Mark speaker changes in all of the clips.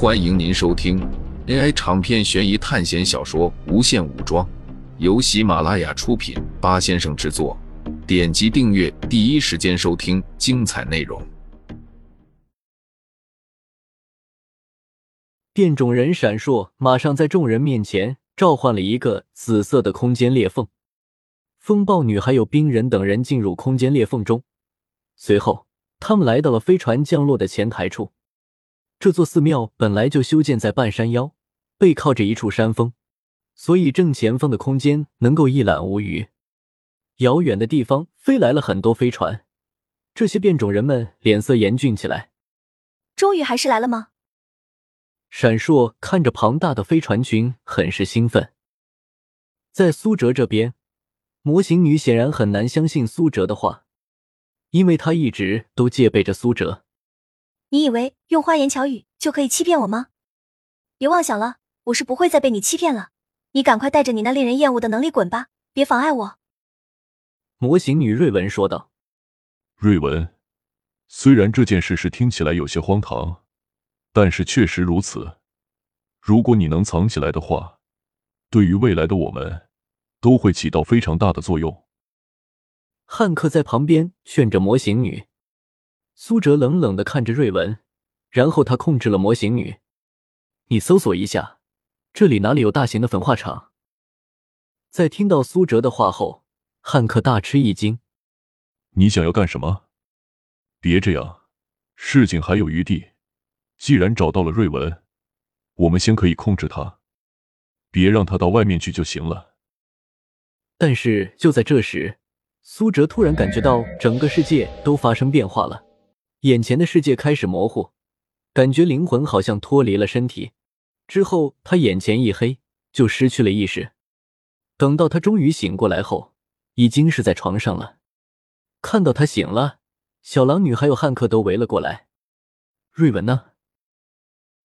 Speaker 1: 欢迎您收听 AI 长篇悬疑探险小说《无限武装》，由喜马拉雅出品，八先生制作。点击订阅，第一时间收听精彩内容。
Speaker 2: 变种人闪烁，马上在众人面前召唤了一个紫色的空间裂缝。风暴女还有冰人等人进入空间裂缝中，随后他们来到了飞船降落的前台处。这座寺庙本来就修建在半山腰，背靠着一处山峰，所以正前方的空间能够一览无余。遥远的地方飞来了很多飞船，这些变种人们脸色严峻起来。
Speaker 3: 终于还是来了吗？
Speaker 2: 闪烁看着庞大的飞船群，很是兴奋。在苏哲这边，模型女显然很难相信苏哲的话，因为她一直都戒备着苏哲。
Speaker 3: 你以为用花言巧语就可以欺骗我吗？别妄想了，我是不会再被你欺骗了。你赶快带着你那令人厌恶的能力滚吧，别妨碍我。
Speaker 2: 模型女瑞文说道：“
Speaker 4: 瑞文，虽然这件事是听起来有些荒唐，但是确实如此。如果你能藏起来的话，对于未来的我们，都会起到非常大的作用。”
Speaker 2: 汉克在旁边劝着模型女。苏哲冷冷的看着瑞文，然后他控制了模型女：“你搜索一下，这里哪里有大型的焚化厂？”在听到苏哲的话后。汉克大吃一惊：“
Speaker 4: 你想要干什么？别这样，事情还有余地。既然找到了瑞文，我们先可以控制他，别让他到外面去就行了。”
Speaker 2: 但是就在这时，苏哲突然感觉到整个世界都发生变化了，眼前的世界开始模糊，感觉灵魂好像脱离了身体。之后他眼前一黑，就失去了意识。等到他终于醒过来后，已经是在床上了，看到他醒了，小狼女还有汉克都围了过来。瑞文呢？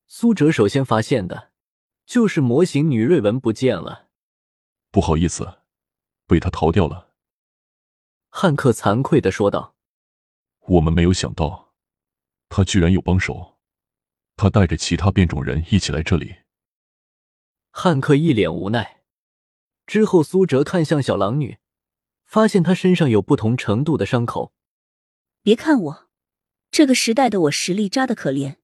Speaker 2: 苏哲首先发现的，就是模型女瑞文不见了。
Speaker 4: 不好意思，被他逃掉了。
Speaker 2: 汉克惭愧的说道：“
Speaker 4: 我们没有想到，他居然有帮手，他带着其他变种人一起来这里。”
Speaker 2: 汉克一脸无奈。之后，苏哲看向小狼女。发现她身上有不同程度的伤口。
Speaker 5: 别看我，这个时代的我实力渣的可怜。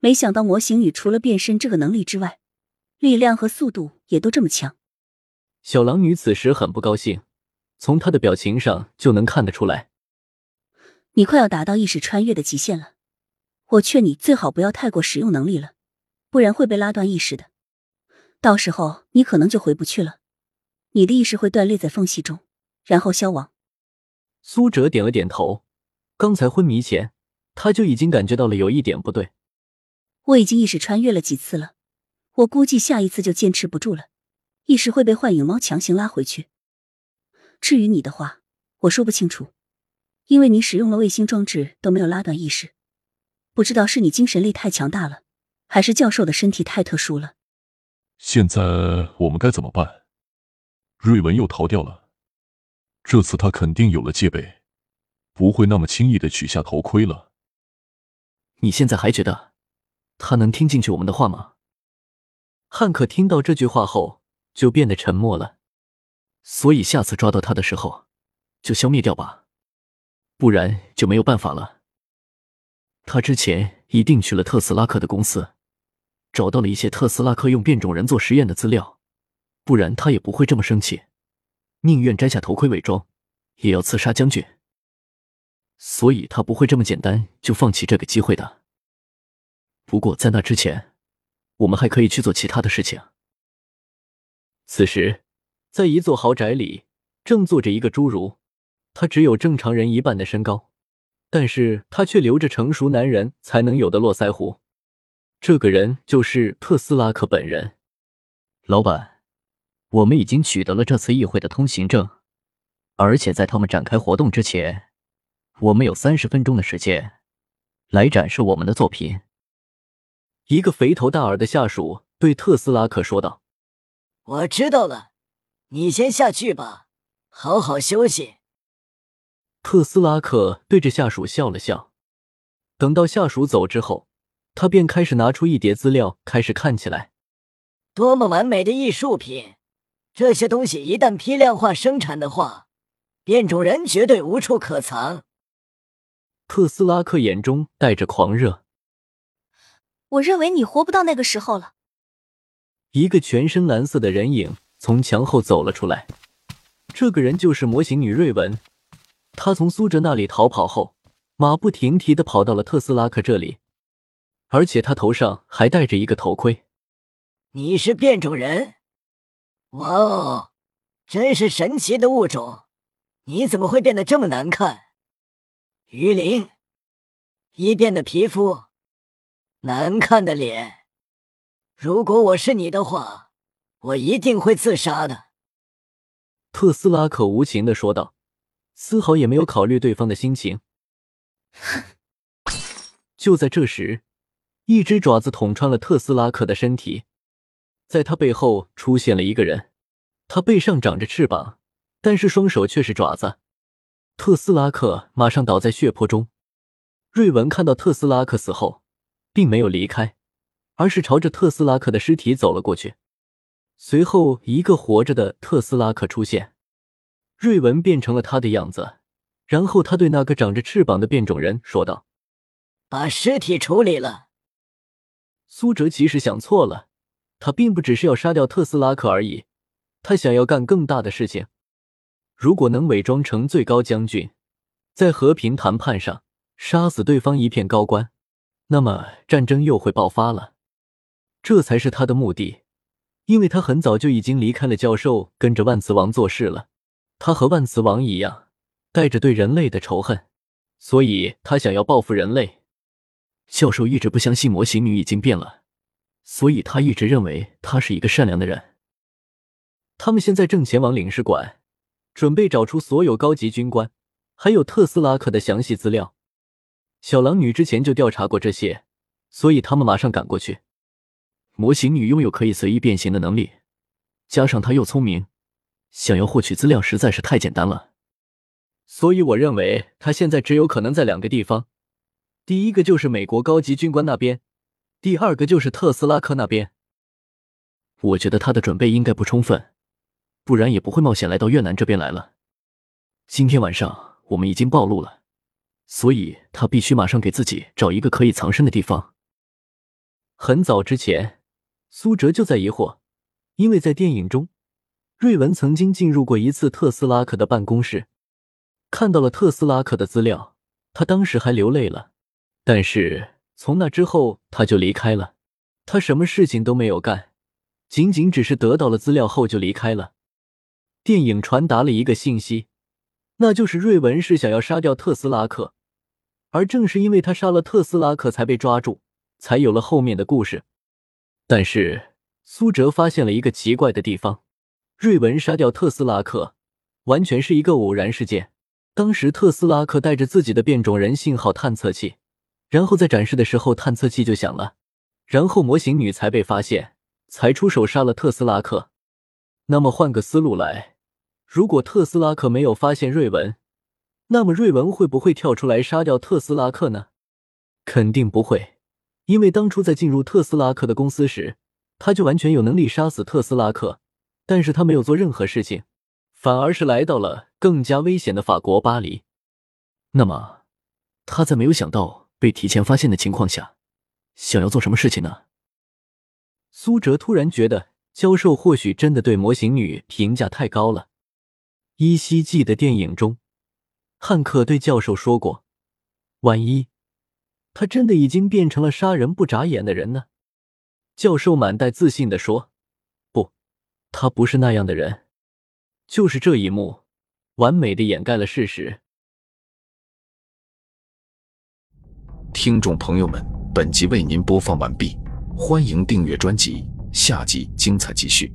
Speaker 5: 没想到模型女除了变身这个能力之外，力量和速度也都这么强。
Speaker 2: 小狼女此时很不高兴，从她的表情上就能看得出来。
Speaker 5: 你快要达到意识穿越的极限了，我劝你最好不要太过使用能力了，不然会被拉断意识的。到时候你可能就回不去了，你的意识会断裂在缝隙中。然后消亡。
Speaker 2: 苏哲点了点头。刚才昏迷前，他就已经感觉到了有一点不对。
Speaker 5: 我已经意识穿越了几次了，我估计下一次就坚持不住了，意识会被幻影猫强行拉回去。至于你的话，我说不清楚，因为你使用了卫星装置都没有拉断意识，不知道是你精神力太强大了，还是教授的身体太特殊了。
Speaker 4: 现在我们该怎么办？瑞文又逃掉了。这次他肯定有了戒备，不会那么轻易的取下头盔了。
Speaker 2: 你现在还觉得他能听进去我们的话吗？汉克听到这句话后就变得沉默了。所以下次抓到他的时候，就消灭掉吧，不然就没有办法了。他之前一定去了特斯拉克的公司，找到了一些特斯拉克用变种人做实验的资料，不然他也不会这么生气。宁愿摘下头盔伪装，也要刺杀将军。所以他不会这么简单就放弃这个机会的。不过在那之前，我们还可以去做其他的事情。此时，在一座豪宅里，正坐着一个侏儒，他只有正常人一半的身高，但是他却留着成熟男人才能有的络腮胡。这个人就是特斯拉克本人，
Speaker 6: 老板。我们已经取得了这次议会的通行证，而且在他们展开活动之前，我们有三十分钟的时间来展示我们的作品。
Speaker 2: 一个肥头大耳的下属对特斯拉克说道：“
Speaker 7: 我知道了，你先下去吧，好好休息。”
Speaker 2: 特斯拉克对着下属笑了笑。等到下属走之后，他便开始拿出一叠资料，开始看起来。
Speaker 7: 多么完美的艺术品！这些东西一旦批量化生产的话，变种人绝对无处可藏。
Speaker 2: 特斯拉克眼中带着狂热。
Speaker 3: 我认为你活不到那个时候了。
Speaker 2: 一个全身蓝色的人影从墙后走了出来，这个人就是模型女瑞文。她从苏哲那里逃跑后，马不停蹄的跑到了特斯拉克这里，而且他头上还戴着一个头盔。
Speaker 7: 你是变种人？哇哦，真是神奇的物种！你怎么会变得这么难看？鱼鳞，一变的皮肤，难看的脸。如果我是你的话，我一定会自杀的。”
Speaker 2: 特斯拉克无情的说道，丝毫也没有考虑对方的心情。就在这时，一只爪子捅穿了特斯拉克的身体，在他背后出现了一个人，他背上长着翅膀，但是双手却是爪子。特斯拉克马上倒在血泊中。瑞文看到特斯拉克死后，并没有离开。而是朝着特斯拉克的尸体走了过去。随后，一个活着的特斯拉克出现，瑞文变成了他的样子。然后，他对那个长着翅膀的变种人说道：“
Speaker 7: 把尸体处理了。”
Speaker 2: 苏哲其实想错了，他并不只是要杀掉特斯拉克而已，他想要干更大的事情。如果能伪装成最高将军，在和平谈判上杀死对方一片高官，那么战争又会爆发了。这才是他的目的，因为他很早就已经离开了教授，跟着万磁王做事了。他和万磁王一样，带着对人类的仇恨，所以他想要报复人类。教授一直不相信模型女已经变了，所以他一直认为她是一个善良的人。他们现在正前往领事馆，准备找出所有高级军官，还有特斯拉克的详细资料。小狼女之前就调查过这些，所以他们马上赶过去。模型女拥有可以随意变形的能力，加上她又聪明，想要获取资料实在是太简单了。所以我认为他现在只有可能在两个地方：第一个就是美国高级军官那边，第二个就是特斯拉克那边。我觉得他的准备应该不充分，不然也不会冒险来到越南这边来了。今天晚上我们已经暴露了，所以他必须马上给自己找一个可以藏身的地方。很早之前。苏哲就在疑惑，因为在电影中，瑞文曾经进入过一次特斯拉克的办公室，看到了特斯拉克的资料，他当时还流泪了。但是从那之后，他就离开了，他什么事情都没有干，仅仅只是得到了资料后就离开了。电影传达了一个信息，那就是瑞文是想要杀掉特斯拉克，而正是因为他杀了特斯拉克才被抓住，才有了后面的故事。但是苏哲发现了一个奇怪的地方：瑞文杀掉特斯拉克，完全是一个偶然事件。当时特斯拉克带着自己的变种人信号探测器，然后在展示的时候探测器就响了，然后模型女才被发现，才出手杀了特斯拉克。那么换个思路来，如果特斯拉克没有发现瑞文，那么瑞文会不会跳出来杀掉特斯拉克呢？肯定不会。因为当初在进入特斯拉克的公司时，他就完全有能力杀死特斯拉克，但是他没有做任何事情，反而是来到了更加危险的法国巴黎。那么，他在没有想到被提前发现的情况下，想要做什么事情呢？苏哲突然觉得教授或许真的对模型女评价太高了。依稀记得电影中，汉克对教授说过：“万一……”他真的已经变成了杀人不眨眼的人呢？教授满带自信的说：“，他不是那样的人。”就是这一幕，完美的掩盖了事实。
Speaker 1: 听众朋友们，本集为您播放完毕，欢迎订阅专辑，下集精彩继续。